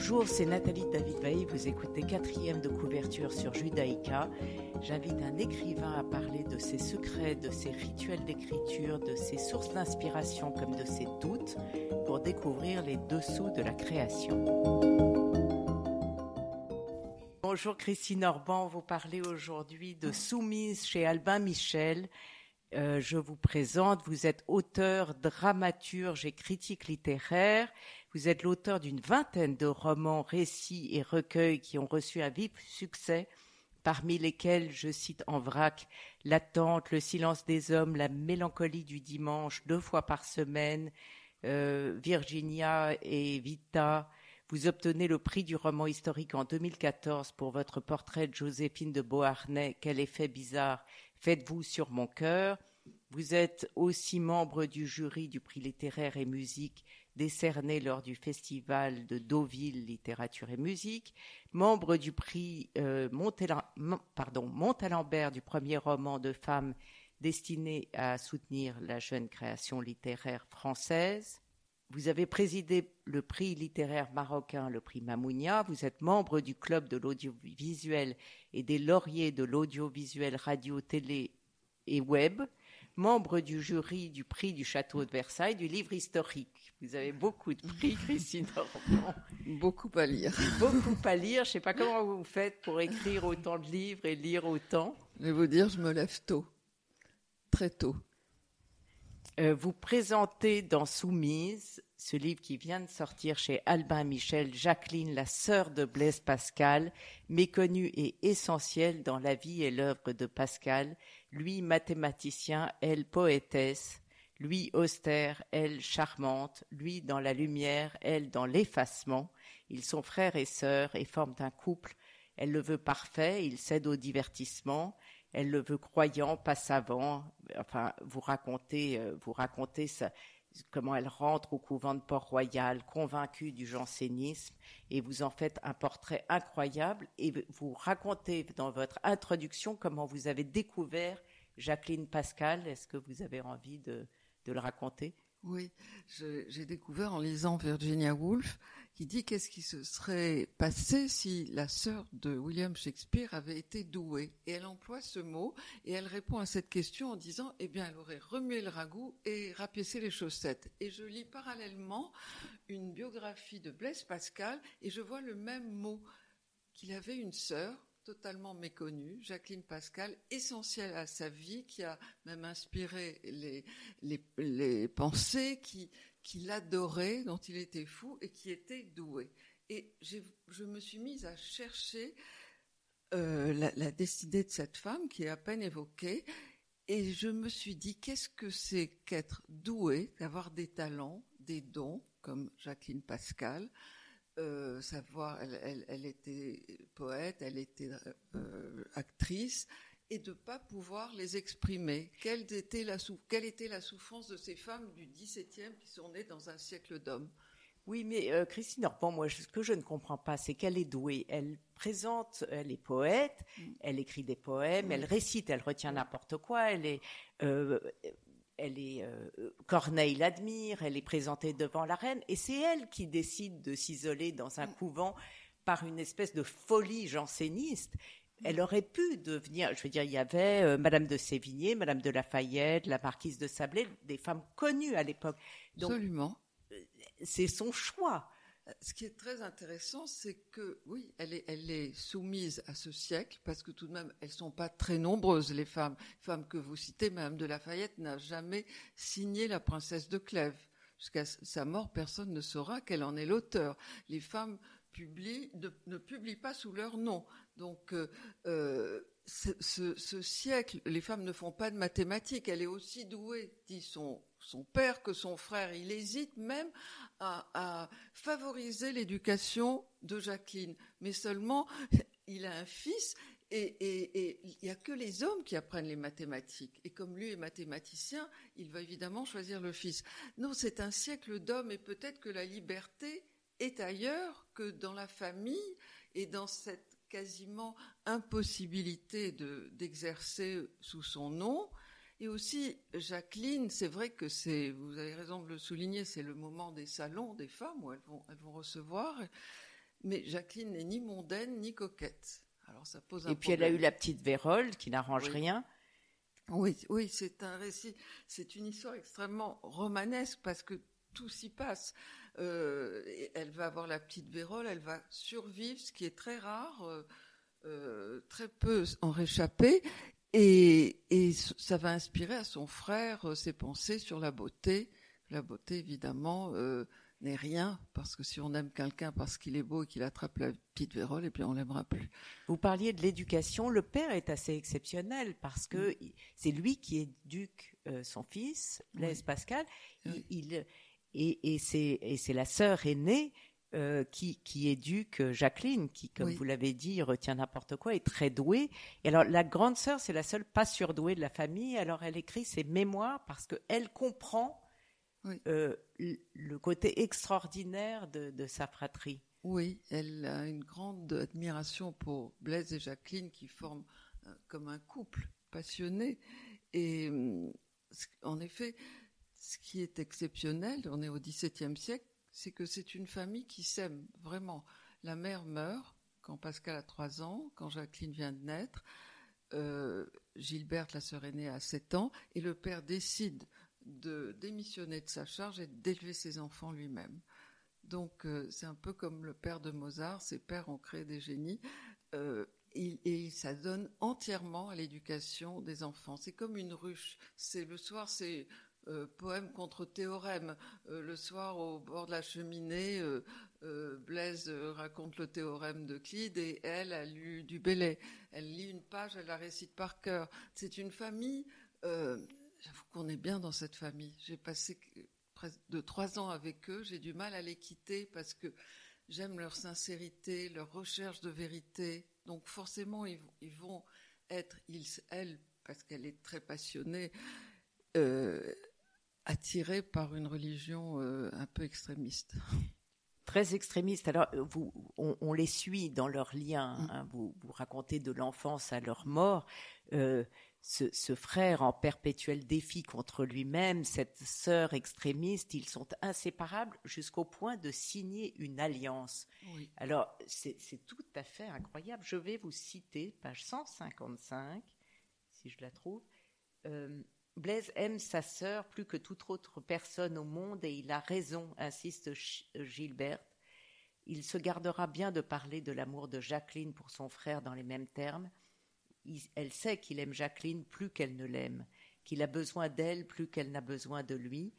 Bonjour, c'est Nathalie David Veil. Vous écoutez quatrième de couverture sur Judaïka. J'invite un écrivain à parler de ses secrets, de ses rituels d'écriture, de ses sources d'inspiration comme de ses doutes pour découvrir les dessous de la création. Bonjour Christine Orban, vous parlez aujourd'hui de Soumise chez Albin Michel. Euh, je vous présente, vous êtes auteur, dramaturge et critique littéraire. Vous êtes l'auteur d'une vingtaine de romans, récits et recueils qui ont reçu un vif succès, parmi lesquels je cite en vrac L'attente, Le silence des hommes, La mélancolie du dimanche, deux fois par semaine, euh, Virginia et Vita. Vous obtenez le prix du roman historique en 2014 pour votre portrait de Joséphine de Beauharnais, Quel effet bizarre Faites-vous sur mon cœur? Vous êtes aussi membre du jury du prix littéraire et musique décerné lors du festival de Deauville littérature et musique, membre du prix euh, Montalembert du premier roman de femme destiné à soutenir la jeune création littéraire française. Vous avez présidé le prix littéraire marocain, le prix Mamounia. Vous êtes membre du club de l'audiovisuel et des lauriers de l'audiovisuel radio, télé et web, membre du jury du prix du château de Versailles du livre historique. Vous avez beaucoup de prix, Christine Beaucoup à lire. Beaucoup à lire. Je ne sais pas comment vous faites pour écrire autant de livres et lire autant. Je vais vous dire, je me lève tôt, très tôt. Euh, vous présentez dans Soumise, ce livre qui vient de sortir chez Albin Michel, Jacqueline, la sœur de Blaise Pascal, méconnue et essentielle dans la vie et l'œuvre de Pascal, lui mathématicien, elle poétesse, lui austère, elle charmante, lui dans la lumière, elle dans l'effacement. Ils sont frères et sœurs et forment un couple. Elle le veut parfait, il cède au divertissement elle le veut croyant, pas savant. Enfin, vous racontez, euh, vous racontez comment elle rentre au couvent de Port-Royal, convaincue du jansénisme, et vous en faites un portrait incroyable. Et vous racontez dans votre introduction comment vous avez découvert Jacqueline Pascal. Est-ce que vous avez envie de le raconter? Oui, j'ai découvert en lisant Virginia Woolf qui dit qu'est-ce qui se serait passé si la sœur de William Shakespeare avait été douée. Et elle emploie ce mot et elle répond à cette question en disant, eh bien, elle aurait remué le ragoût et rapiécé les chaussettes. Et je lis parallèlement une biographie de Blaise Pascal et je vois le même mot qu'il avait une sœur totalement méconnue, Jacqueline Pascal, essentielle à sa vie, qui a même inspiré les, pensées, qui, qui l'adorait, dont il était fou et qui était doué. Et je me suis mise à chercher euh, la, la, destinée de cette femme qui est à peine évoquée, et je me suis dit qu'est-ce que c'est qu'être doué, d'avoir des talents, des dons, comme Jacqueline Pascal, euh, savoir, elle, elle, était poète, elle était euh, actrice, et de ne pas pouvoir les exprimer. Quelle était, la quelle était la souffrance de ces femmes du XVIIe qui sont nées dans un siècle d'hommes? Oui, mais euh, Christine Orban, moi, ce que je ne comprends pas, c'est qu'elle est douée. Elle présente, elle est poète, mm. elle écrit des poèmes, elle récite, elle retient n'importe quoi, elle est elle est euh, Corneille l'admire, elle est présentée devant la reine, et c'est elle qui décide de s'isoler dans un mm. couvent par une espèce de folie janséniste. Elle aurait pu devenir, je veux dire, il y avait euh, Madame de Sévigné, Madame de Lafayette, la Marquise de Sablé, des femmes connues à l'époque. Absolument. Euh, c'est son choix. Ce qui est très intéressant, c'est que oui, elle est, soumise à ce siècle parce que tout de même, elles sont pas très nombreuses les femmes. Les femmes que vous citez, Madame de Lafayette n'a jamais signé La Princesse de Clèves. Jusqu'à sa mort, personne ne saura qu'elle en est l'auteur. Les femmes ne, publient pas sous leur nom. Donc euh, euh ce, ce, siècle, les femmes ne font pas de mathématiques. Elle est aussi douée, dit son, son père, que son frère. Il hésite même à, favoriser l'éducation de Jacqueline. Mais seulement, il a un fils et, il n'y a que les hommes qui apprennent les mathématiques. Et comme lui est mathématicien, il va évidemment choisir le fils. Non, c'est un siècle d'hommes et peut-être que la liberté est ailleurs que dans la famille et dans cette quasiment impossibilité d'exercer sous son nom. Et aussi, Jacqueline, c'est vrai que c'est, vous avez raison de le souligner, c'est le moment des salons des femmes où elles vont, elles vont recevoir. Mais Jacqueline n'est ni mondaine ni coquette. Alors ça pose un Et puis elle a eu la petite Vérole qui n'arrange rien. Oui, oui, c'est un récit, c'est une histoire extrêmement romanesque parce que tout s'y passe. Euh, elle va avoir la petite Vérole, elle va survivre, ce qui est très rare, euh, euh, très peu en réchapper, et, et, ça va inspirer à son frère ses pensées sur la beauté. La beauté, évidemment, n'est rien, parce que si on aime quelqu'un parce qu'il est beau et qu'il attrape la petite vérole, et puis on l'aimera plus. Vous parliez de l'éducation. Le père est assez exceptionnel parce que mm. c'est lui qui éduque euh, son fils, Blaise Pascal. Il, et, c'est la sœur aînée euh, qui, qui, éduque Jacqueline, qui, comme vous l'avez dit, retient n'importe quoi, est très douée. Et alors, la grande sœur, c'est la seule pas surdouée de la famille. Alors, elle écrit ses mémoires parce qu'elle comprend euh, le côté extraordinaire de, sa fratrie. Oui, elle a une grande admiration pour Blaise et Jacqueline qui forment euh, comme un couple passionné. Et euh, en effet, ce qui est exceptionnel, on est au XVIIe siècle, c'est que c'est une famille qui s'aime vraiment. La mère meurt quand Pascal a trois ans, quand Jacqueline vient de naître. Gilberte, la sœur aînée, a 7 ans, et le père décide de démissionner de sa charge et d'élever ses enfants lui-même. Donc euh, c'est un peu comme le père de Mozart, ses pères ont créé des génies. Euh, et, et, ça donne entièrement à l'éducation des enfants. C'est comme une ruche. C'est le soir, c'est euh, poème contre théorème. le soir, au bord de la cheminée, Blaise raconte le théorème de Clyde et elle a lu du Bellay. Elle lit une page, elle la récite par cœur. C'est une famille J'avoue qu'on est bien dans cette famille. J'ai passé presque de trois ans avec eux. J'ai du mal à les quitter parce que j'aime leur sincérité, leur recherche de vérité. Donc forcément, ils, vont être, ils, elle, parce qu'elle est très passionnée, euh, attirée par une religion euh, un peu extrémiste. Très extrémiste. Alors, vous, on, les suit dans leurs liens. Mm. Hein. vous, vous racontez de l'enfance à leur mort. Euh, ce, frère en perpétuel défi contre lui-même, cette sœur extrémiste, ils sont inséparables jusqu'au point de signer une alliance. Alors, c'est tout à fait incroyable. Je vais vous citer, page 155, si je la trouve. Euh, Blaise aime sa sœur plus que toute autre personne au monde et il a raison, insiste Gilberte. Il se gardera bien de parler de l'amour de Jacqueline pour son frère dans les mêmes termes elle sait qu'il aime Jacqueline plus qu'elle ne l'aime, qu'il a besoin d'elle plus qu'elle n'a besoin de lui,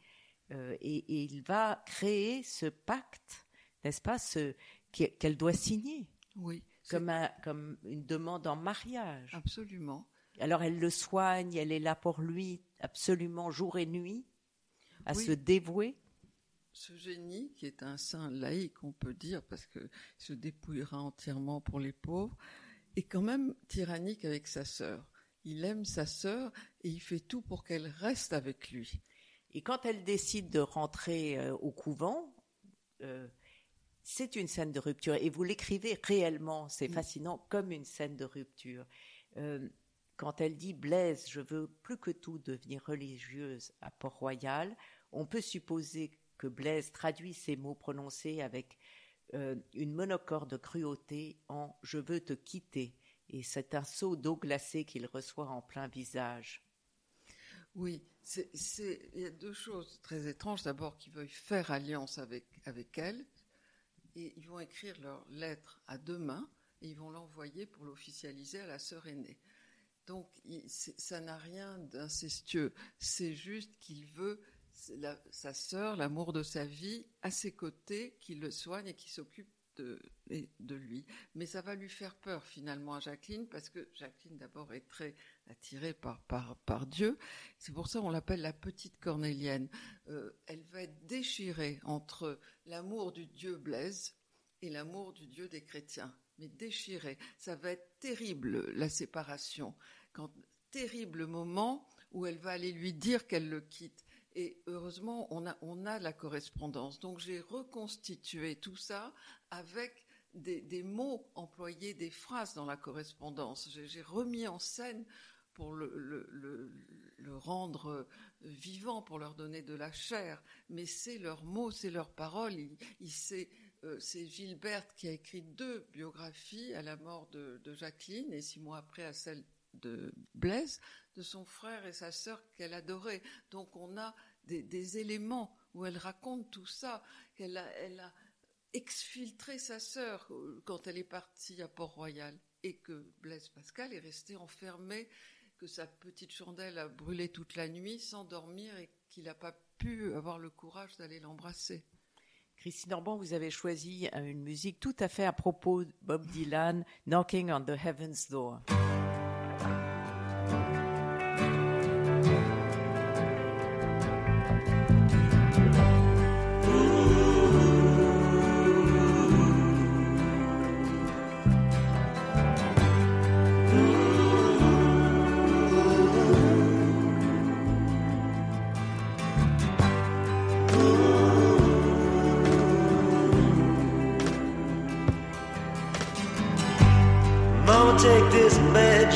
euh, et, il va créer ce pacte, n'est-ce pas, ce, qu'elle doit signer. Oui. Comme, comme une demande en mariage. Absolument. Alors elle le soigne, elle est là pour lui absolument jour et nuit, à se dévouer. Ce génie, qui est un saint laïque, on peut dire, parce qu'il se dépouillera entièrement pour les pauvres, est quand même tyrannique avec sa sœur. Il aime sa sœur et il fait tout pour qu'elle reste avec lui. Et quand elle décide de rentrer euh, au couvent, euh, c'est une scène de rupture. Et vous l'écrivez réellement, c'est mm. fascinant, comme une scène de rupture. Euh, quand elle dit Blaise, je veux plus que tout devenir religieuse à Port-Royal, on peut supposer que Blaise traduit ces mots prononcés avec euh, une monocorde de cruauté en Je veux te quitter, et c'est un seau d'eau glacée qu'il reçoit en plein visage. Oui, il y a deux choses très étranges. D'abord, qu'ils veuillent faire alliance avec, avec elle, et ils vont écrire leur lettre à deux mains, et ils vont l'envoyer pour l'officialiser à la sœur aînée. Donc, ça n'a rien d'incestueux. C'est juste qu'il veut sa sœur, l'amour de sa vie, à ses côtés, qui le soigne et qui s'occupe de, lui. Mais ça va lui faire peur finalement à Jacqueline, parce que Jacqueline d'abord est très attirée par, par, par Dieu. C'est pour ça qu'on l'appelle la petite cornélienne. Euh, elle va être déchirée entre l'amour du Dieu Blaise et l'amour du Dieu des chrétiens. Mais déchirée. Ça va être terrible, la séparation. Quand, terrible moment où elle va aller lui dire qu'elle le quitte. Et heureusement, on a, la correspondance. Donc j'ai reconstitué tout ça avec des, mots employés, des phrases dans la correspondance. J'ai remis en scène pour le, rendre vivant, pour leur donner de la chair. Mais c'est leurs mots, c'est leurs paroles. Il s'est euh, c'est Gilberte qui a écrit deux biographies à la mort de, Jacqueline et six mois après à celle de Blaise, de son frère et sa sœur qu'elle adorait. Donc on a des, éléments où elle raconte tout ça, qu'elle a, elle a exfiltré sa sœur euh, quand elle est partie à Port-Royal et que Blaise Pascal est resté enfermé, que sa petite chandelle a brûlé toute la nuit sans dormir et qu'il n'a pas pu avoir le courage d'aller l'embrasser. Christine Orban, vous avez choisi euh, une musique tout à fait à propos de Bob Dylan, Knocking on the Heaven's Door.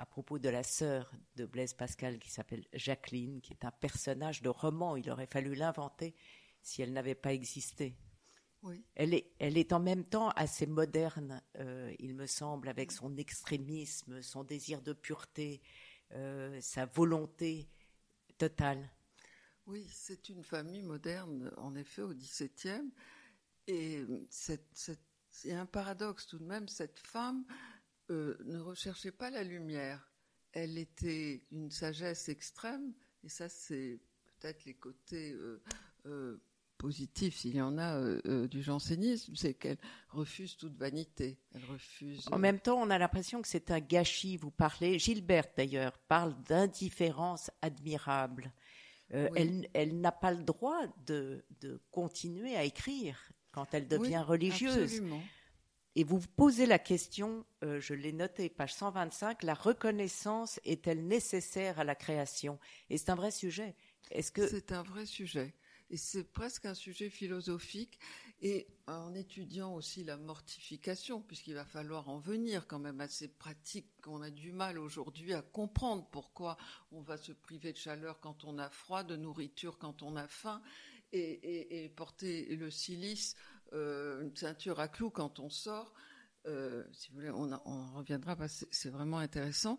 à propos de la sœur de Blaise Pascal qui s'appelle Jacqueline, qui est un personnage de roman. Il aurait fallu l'inventer si elle n'avait pas existé. Oui. Elle, est, elle est en même temps assez moderne, euh, il me semble, avec son extrémisme, son désir de pureté, euh, sa volonté totale. Oui, c'est une famille moderne, en effet, au XVIIe. Et y a un paradoxe tout de même, cette femme euh, ne recherchait pas la lumière. Elle était d'une sagesse extrême, et ça c'est peut-être les côtés euh, euh, positifs, s'il y en a, du jansénisme, c'est qu'elle refuse toute vanité. Elle refuse. En même temps, on a l'impression que c'est un gâchis. Vous parlez, Gilberte d'ailleurs parle d'indifférence admirable. Elle, elle n'a pas le droit de, de continuer à écrire quand elle devient religieuse. Et vous posez la question, euh, je l'ai noté, page 125, la reconnaissance est-elle nécessaire à la création? Et c'est un vrai sujet. Est-ce que c'est un vrai sujet Et c'est presque un sujet philosophique. Et en étudiant aussi la mortification, puisqu'il va falloir en venir quand même à ces pratiques qu'on a du mal aujourd'hui à comprendre pourquoi on va se priver de chaleur quand on a froid, de nourriture quand on a faim, et, porter le silice, euh, une ceinture à clous quand on sort. Euh, si vous voulez, on, reviendra parce que c'est vraiment intéressant.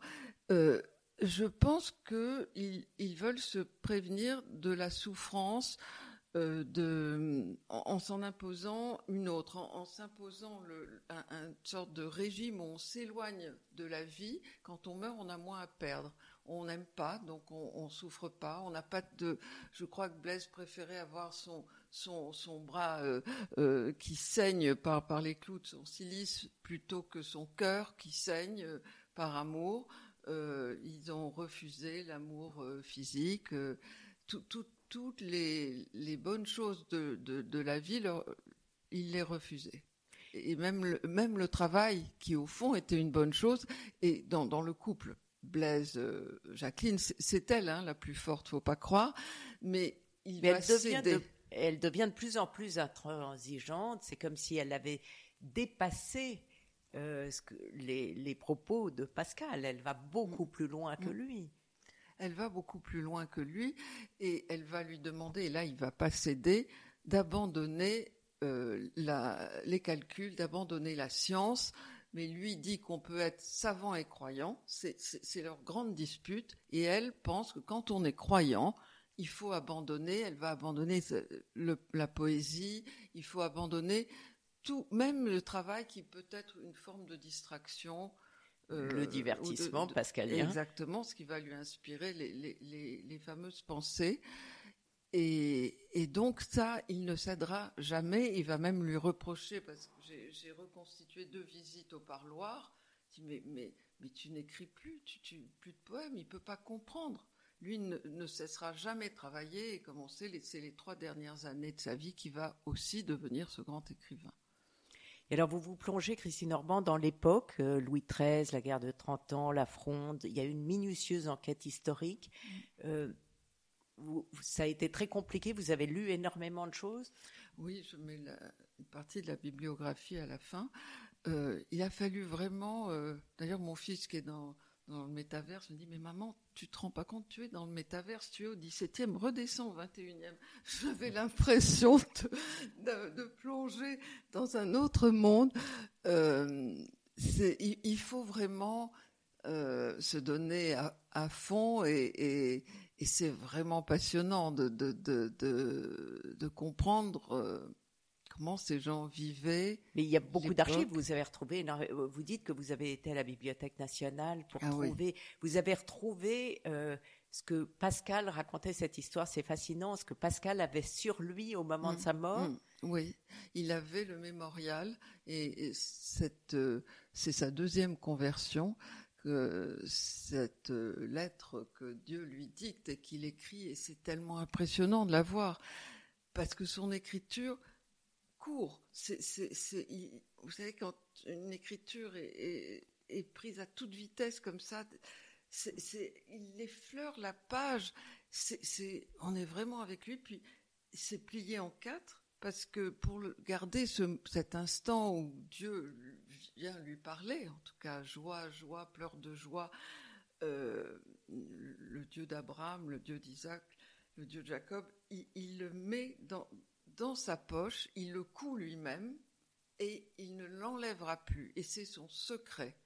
Euh, je pense qu'ils ils veulent se prévenir de la souffrance en, s'en imposant une autre, en, s'imposant un, un, sorte de régime où on s'éloigne de la vie. Quand on meurt, on a moins à perdre on n'aime pas, donc on, ne souffre pas. On n'a pas de. Je crois que Blaise préférait avoir son son, son bras euh, euh, qui saigne par, par les clous de son silice plutôt que son cœur qui saigne euh, par amour. ils ont refusé l'amour physique. toutes les, les, bonnes choses de, de, de la vie, leur, ils les refusaient. Et même le, même le travail, qui au fond était une bonne chose, et dans, dans le couple. Blaise, Jacqueline, c'est elle hein, la plus forte, faut pas croire, mais il mais va elle devient de elle devient de plus en plus intransigeante. C'est comme si elle avait dépassé euh, les, propos de Pascal. Elle va beaucoup plus loin que mm. lui. Elle va beaucoup plus loin que lui et elle va lui demander, et là il va pas céder, d'abandonner euh, les calculs, d'abandonner la science. Mais lui dit qu'on peut être savant et croyant, c'est leur grande dispute, et elle pense que quand on est croyant, il faut abandonner, elle va abandonner la poésie, il faut abandonner tout, même le travail qui peut être une forme de distraction. Euh, le divertissement pascalien. Exactement, ce qui va lui inspirer les, fameuses pensées. Et, donc ça, il ne cédera jamais. Il va même lui reprocher, parce que j'ai reconstitué deux visites au parloir. mais, mais, mais tu n'écris plus, tu, tu, plus de poèmes, il peut pas comprendre lui ne, cessera jamais de travailler et comme on sait, c'est les trois dernières années de sa vie qui va aussi devenir ce grand écrivain. Et alors vous vous plongez, Christine Orban, dans l'époque, euh, Louis XIII, la guerre de 30 ans, la Fronde, il y a une minutieuse enquête historique. Euh, ça a été très compliqué, vous avez lu énormément de choses Oui, je mets une partie de la bibliographie à la fin. Euh, il a fallu vraiment, d'ailleurs mon fils qui est dans dans le métaverse, me dit mais maman, tu te rends pas compte, tu es dans le métaverse, tu es au 17e, redescends au 21e. J'avais l'impression de, plonger dans un autre monde. Euh, il, faut vraiment euh, se donner à, fond et, c'est vraiment passionnant de, de, comprendre. Comment ces gens vivaient. Mais il y a beaucoup d'archives. Vous avez retrouvé. Vous dites que vous avez été à la Bibliothèque nationale pour ah trouver. Vous avez retrouvé euh, ce que Pascal racontait cette histoire. C'est fascinant. Ce que Pascal avait sur lui au moment de mm, sa mort. Mm, oui, il avait le mémorial et, cette euh, c'est sa deuxième conversion que cette euh, lettre que Dieu lui dicte et qu'il écrit et c'est tellement impressionnant de la voir parce que son écriture court. vous savez, quand une écriture est, prise à toute vitesse comme ça, il effleure la page. on est vraiment avec lui, puis c'est plié en quatre, parce que pour garder cet instant où Dieu vient lui parler, en tout cas joie, joie, pleurs de joie, euh, le Dieu d'Abraham, le Dieu d'Isaac, le Dieu de Jacob, il le met dans, dans sa poche, il le coud lui-même et il ne l'enlèvera plus. Et c'est son secret.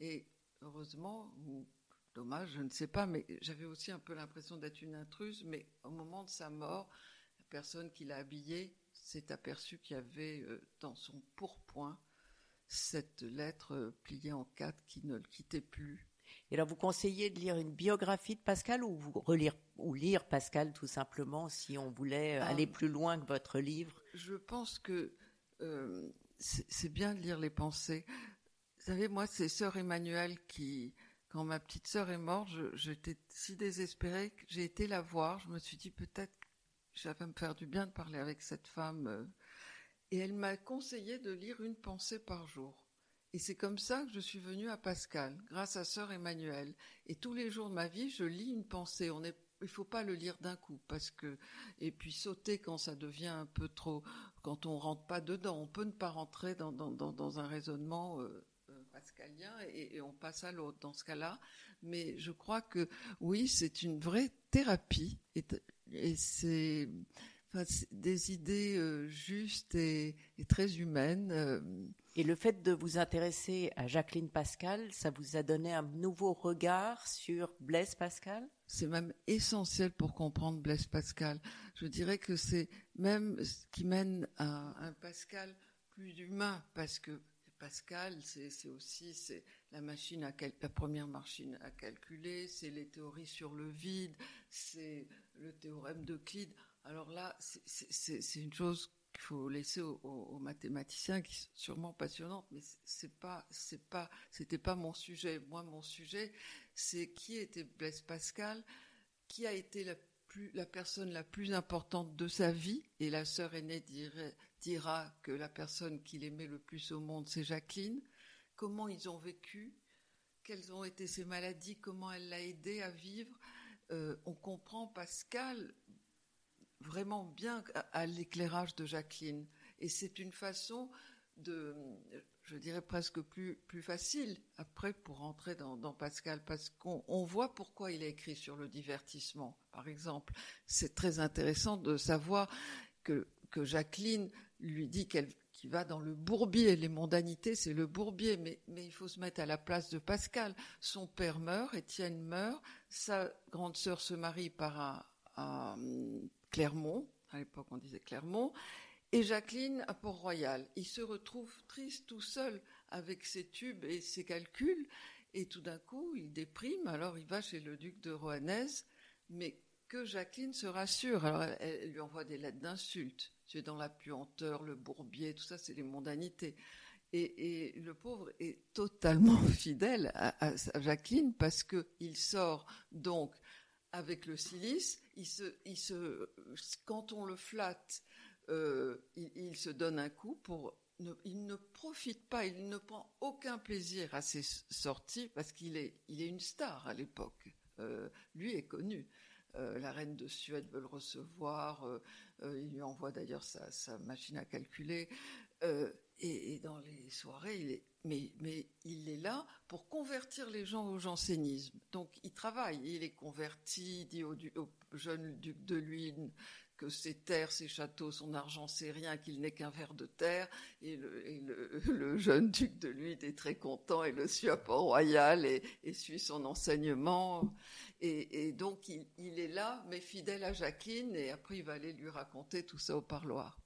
Et heureusement, ou dommage, je ne sais pas, mais j'avais aussi un peu l'impression d'être une intruse, mais au moment de sa mort, la personne qui l'a habillé s'est aperçue qu'il y avait euh, dans son pourpoint cette lettre euh, pliée en quatre qui ne le quittait plus et alors, vous conseillez de lire une biographie de Pascal ou vous relire ou lire Pascal tout simplement si on voulait euh, aller ah. plus loin que votre livre? Je pense que euh, c'est bien de lire les pensées. Vous savez, moi, c'est Sœur Emmanuel qui, quand ma petite sœur est morte, j'étais si désespérée que j'ai été la voir. Je me suis dit peut-être que ça va me faire du bien de parler avec cette femme. Euh. Et elle m'a conseillé de lire une pensée par jour. Et c'est comme ça que je suis venue à Pascal, grâce à sœur Emmanuel. Et tous les jours de ma vie, je lis une pensée. On est, il faut pas le lire d'un coup, parce que, et puis sauter quand ça devient un peu trop, quand on rentre pas dedans. On peut ne pas rentrer dans, un raisonnement euh, euh, pascalien et, on passe à l'autre dans ce cas-là. Mais je crois que oui, c'est une vraie thérapie et, c'est, des idées euh, justes et, très humaines. Et le fait de vous intéresser à Jacqueline Pascal, ça vous a donné un nouveau regard sur Blaise Pascal? C'est même essentiel pour comprendre Blaise Pascal. Je dirais que c'est même ce qui mène à un Pascal plus humain, parce que Pascal, c'est aussi la machine à la première machine à calculer, c'est les théories sur le vide, c'est le théorème d'Euclide Alors là, c'est une chose qu'il faut laisser aux, mathématiciens, qui sont sûrement passionnantes, mais c'est pas, c'est pas, c'était pas mon sujet. Moi, mon sujet, c'est qui était Blaise Pascal, qui a été la plus, la personne la plus importante de sa vie, et la sœur aînée dira que la personne qu'il aimait le plus au monde, c'est Jacqueline. Comment ils ont vécu, quelles ont été ses maladies, comment elle l'a aidé à vivre? Euh, on comprend Pascal vraiment bien à, l'éclairage de Jacqueline. Et c'est une façon de, je dirais presque plus, plus facile après pour rentrer dans, Pascal, parce qu'on voit pourquoi il a écrit sur le divertissement. Par exemple, c'est très intéressant de savoir que, que Jacqueline lui dit qu'elle qui va dans le bourbier. Les mondanités, c'est le bourbier, mais, il faut se mettre à la place de Pascal. Son père meurt, Étienne meurt, sa grande sœur se marie par un Clermont, à l'époque on disait Clermont, et Jacqueline à Port-Royal. Il se retrouve triste tout seul avec ses tubes et ses calculs, et tout d'un coup il déprime, alors il va chez le duc de Rohanès, mais que Jacqueline se rassure. Alors elle, lui envoie des lettres d'insultes. Tu es dans la puanteur, le bourbier, tout ça, c'est les mondanités. Et, le pauvre est totalement fidèle à, à Jacqueline parce qu'il sort donc avec le silice, il se, il se, quand on le flatte, euh, il, se donne un coup pour. il ne profite pas, il ne prend aucun plaisir à ses sorties parce qu'il est, il est une star à l'époque. Euh, lui est connu. Euh, la reine de Suède veut le recevoir. il lui envoie d'ailleurs sa, machine à calculer. Et, dans les soirées, il est, mais, il est là pour convertir les gens au jansénisme. Donc il travaille, il est converti, il dit au, jeune duc de Luynes que ses terres, ses châteaux, son argent, c'est rien, qu'il n'est qu'un verre de terre. Et le, jeune duc de Luynes est très content et le suit à Port-Royal et, suit son enseignement. Et, donc il, il est là, mais fidèle à Jacqueline, et après il va aller lui raconter tout ça au parloir.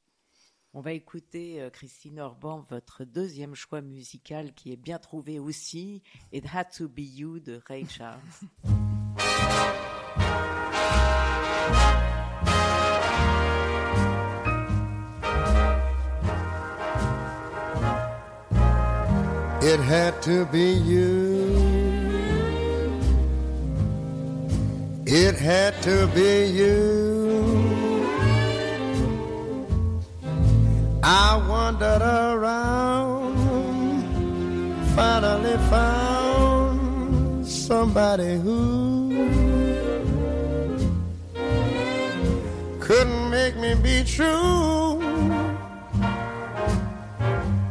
On va écouter, euh, Christine Orban, votre deuxième choix musical qui est bien trouvé aussi, It Had to Be You de Ray Charles. It had to be you. It had to be you. I wandered around, finally found somebody who couldn't make me be true.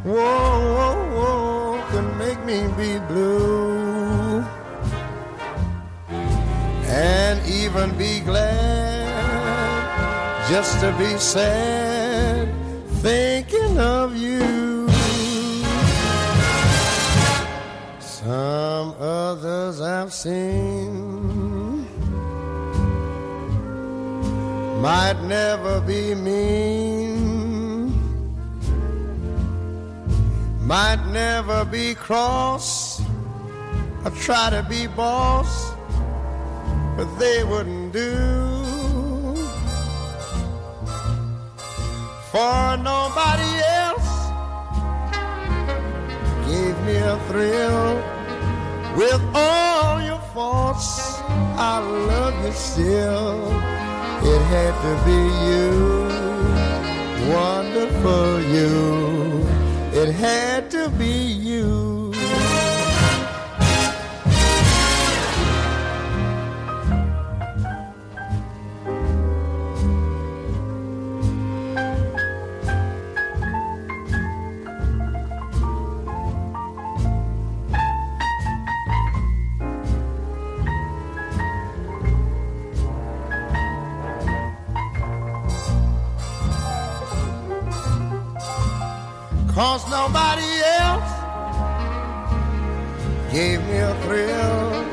Whoa, whoa, whoa, couldn't make me be blue. And even be glad just to be sad of you. Some others I've seen might never be mean, might never be cross or try to be boss, but they wouldn't do. For nobody else gave me a thrill. With all your faults, I love you still. It had to be you, wonderful you. It had to be you. Cause nobody else gave me a thrill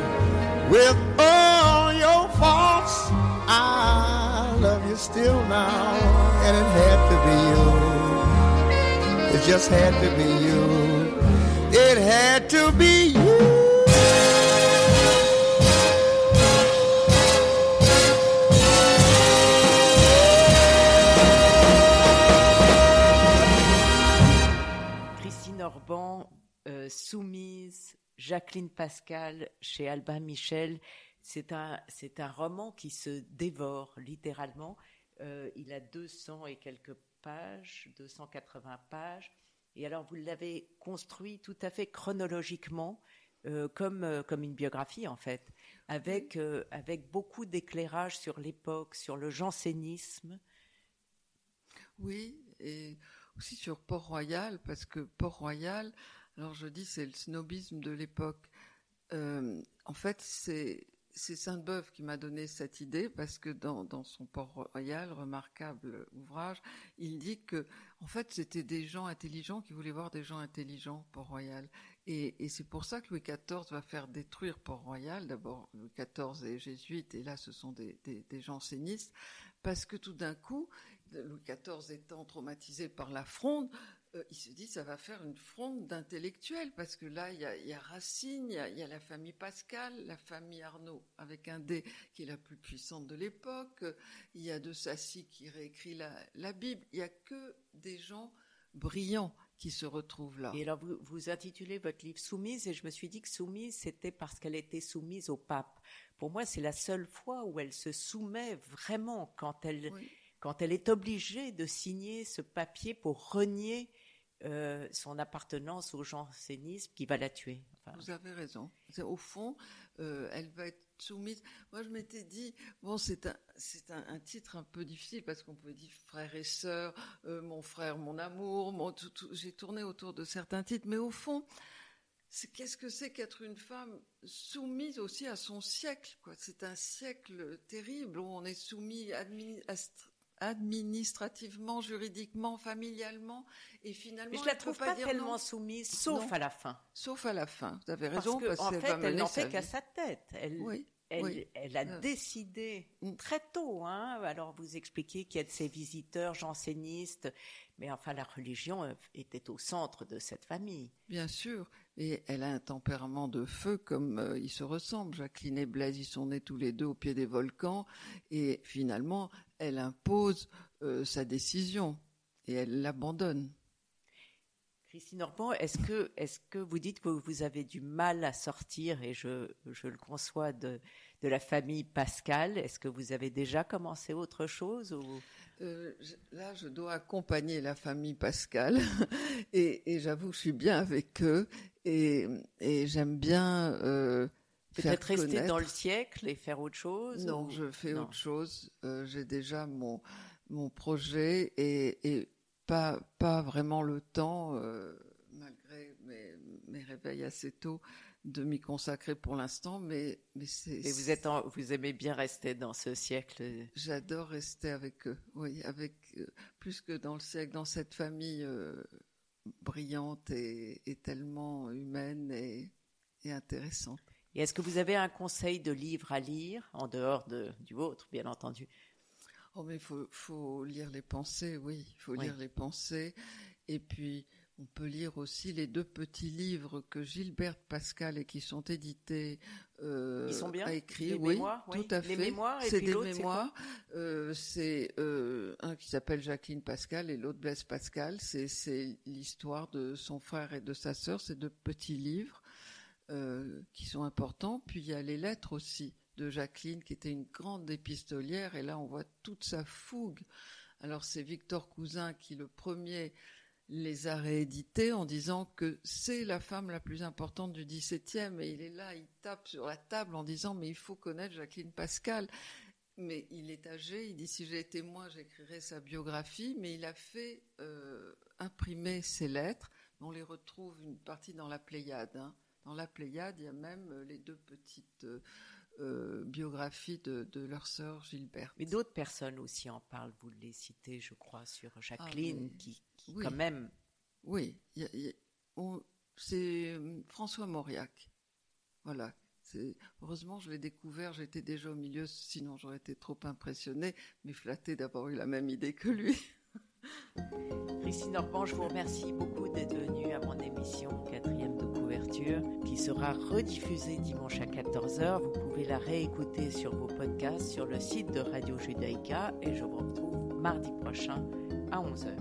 with all your faults. I love you still now, and it had to be you. It just had to be you. It had to be Jacqueline Pascal chez Albin Michel. C'est un, c'est un roman qui se dévore littéralement. Euh, il a 200 et quelques pages, 280 pages. Et alors, vous l'avez construit tout à fait chronologiquement, euh, comme, euh, comme une biographie, en fait, avec, avec beaucoup d'éclairage sur l'époque, sur le jansénisme. Oui, et aussi sur Port-Royal, parce que Port-Royal, alors je dis c'est le snobisme de l'époque. en fait, c'est Sainte-Beuve qui m'a donné cette idée parce que dans, son Port Royal, remarquable ouvrage, il dit que en fait c'était des gens intelligents qui voulaient voir des gens intelligents Port Royal et, c'est pour ça que Louis XIV va faire détruire Port Royal. D'abord Louis XIV est jésuite et là ce sont des, des, gens scénistes parce que tout d'un coup Louis XIV étant traumatisé par la fronde, euh, il se dit ça va faire une fronde d'intellectuels parce que là il y a, Racine, il y a, la famille Pascal, la famille Arnaud avec un D qui est la plus puissante de l'époque, il y a de Sassy qui réécrit la, Bible, il y a que des gens brillants qui se retrouvent là. Et alors vous, vous intitulez votre livre Soumise et je me suis dit que Soumise c'était parce qu'elle était soumise au pape. Pour moi c'est la seule fois où elle se soumet vraiment quand elle quand elle est obligée de signer ce papier pour renier euh, son appartenance au jansénisme qui va la tuer. Vous avez raison. Au fond, euh, elle va être soumise. Moi, je m'étais dit, bon, c'est un, c'est un, titre un peu difficile parce qu'on peut dire frère et sœur, euh, mon frère, mon amour. J'ai tourné autour de certains titres, mais au fond, qu'est-ce que c'est qu'être une femme soumise aussi à son siècle. C'est un siècle terrible où on est soumis administrativement, juridiquement, familialement, et finalement. Mais je la trouve pas, tellement soumise, sauf à la fin. Sauf à la fin. Vous avez raison. Parce, qu'en fait, elle n'en fait qu'à sa tête. Elle, oui. Elle, elle, a euh. décidé très tôt. Hein, alors vous expliquez qu'il y a de ces visiteurs jansénistes, mais enfin la religion euh, était au centre de cette famille. Bien sûr, et elle a un tempérament de feu comme euh, ils se ressemblent. Jacqueline et Blaise, ils sont nés tous les deux au pied des volcans, et finalement, elle impose sa décision et elle l'abandonne. Christine Orban, est-ce que, est que vous dites que vous avez du mal à sortir, et je, je le conçois, de, de la famille Pascal Est-ce que vous avez déjà commencé autre chose ou... Euh, là, je dois accompagner la famille Pascal et, et j'avoue que je suis bien avec eux et, et j'aime bien euh, peut-être rester dans le siècle et faire autre chose. Non, je fais autre chose. Euh, j'ai déjà mon mon projet et, et pas, pas vraiment le temps, euh, malgré mes, mes, réveils assez tôt, de m'y consacrer pour l'instant, mais, mais c'est. Et vous êtes, vous aimez bien rester dans ce siècle? J'adore rester avec eux, oui, avec euh, plus que dans le siècle, dans cette famille brillante et, et, tellement humaine et, et intéressante. Et est-ce que vous avez un conseil de livre à lire en dehors de, du vôtre, bien entendu? Oh, mais il faut, faut, lire les pensées, oui, il faut lire les pensées. Et puis, on peut lire aussi les deux petits livres que Gilberte Pascal et qui sont édités. Euh, Ils sont bien. A écrit, oui, mémoires, tout à fait. mémoires. C'est des mémoires. Euh, c'est euh, un qui s'appelle Jacqueline Pascal et l'autre Blaise Pascal. C'est l'histoire de son frère et de sa sœur. C'est deux petits livres euh, qui sont importants. Puis il y a les lettres aussi de Jacqueline, qui était une grande épistolière, et là on voit toute sa fougue. Alors c'est Victor Cousin qui le premier les a réédités en disant que c'est la femme la plus importante du XVIIe, et il est là, il tape sur la table en disant mais il faut connaître Jacqueline Pascal. Mais il est âgé, il dit si été moi j'écrirais sa biographie, mais il a fait euh, imprimer ses lettres. On les retrouve une partie dans la Pléiade. Hein. Dans la Pléiade, il y a même euh, les deux petites euh, euh, biographie de, leur sœur Gilberte. Mais d'autres personnes aussi en parlent, vous les citez, je crois, sur Jacqueline, ah, qui, quand même... Oui, c'est euh, François Mauriac. Voilà. Heureusement, je l'ai découvert, j'étais déjà au milieu, sinon j'aurais été trop impressionnée, mais flattée d'avoir eu la même idée que lui. Christine Orban, je vous remercie beaucoup d'être venue à mon émission, quatrième de couverture, qui sera rediffusée dimanche à 14h. Vous pouvez la réécouter sur vos podcasts sur le site de Radio Judaïka et je vous retrouve mardi prochain à 11h.